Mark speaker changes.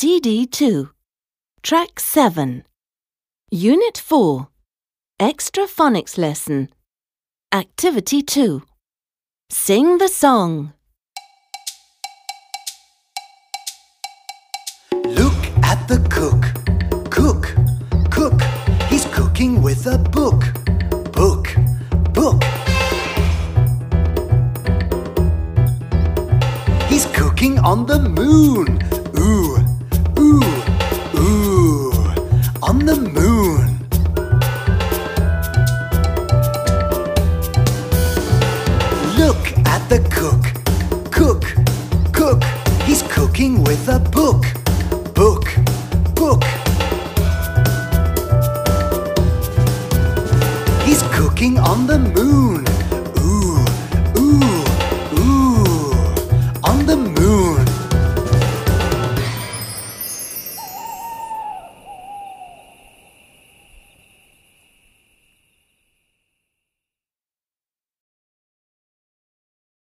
Speaker 1: CD 2, Track 7, Unit 4, Extra Phonics Lesson, Activity 2. Sing the song.
Speaker 2: Look at the cook. Cook, cook. He's cooking with a book. Book, book. He's cooking on the moon. on the moon. Look at the cook. Cook, cook. He's cooking with a book. Book, book. He's cooking on the moon.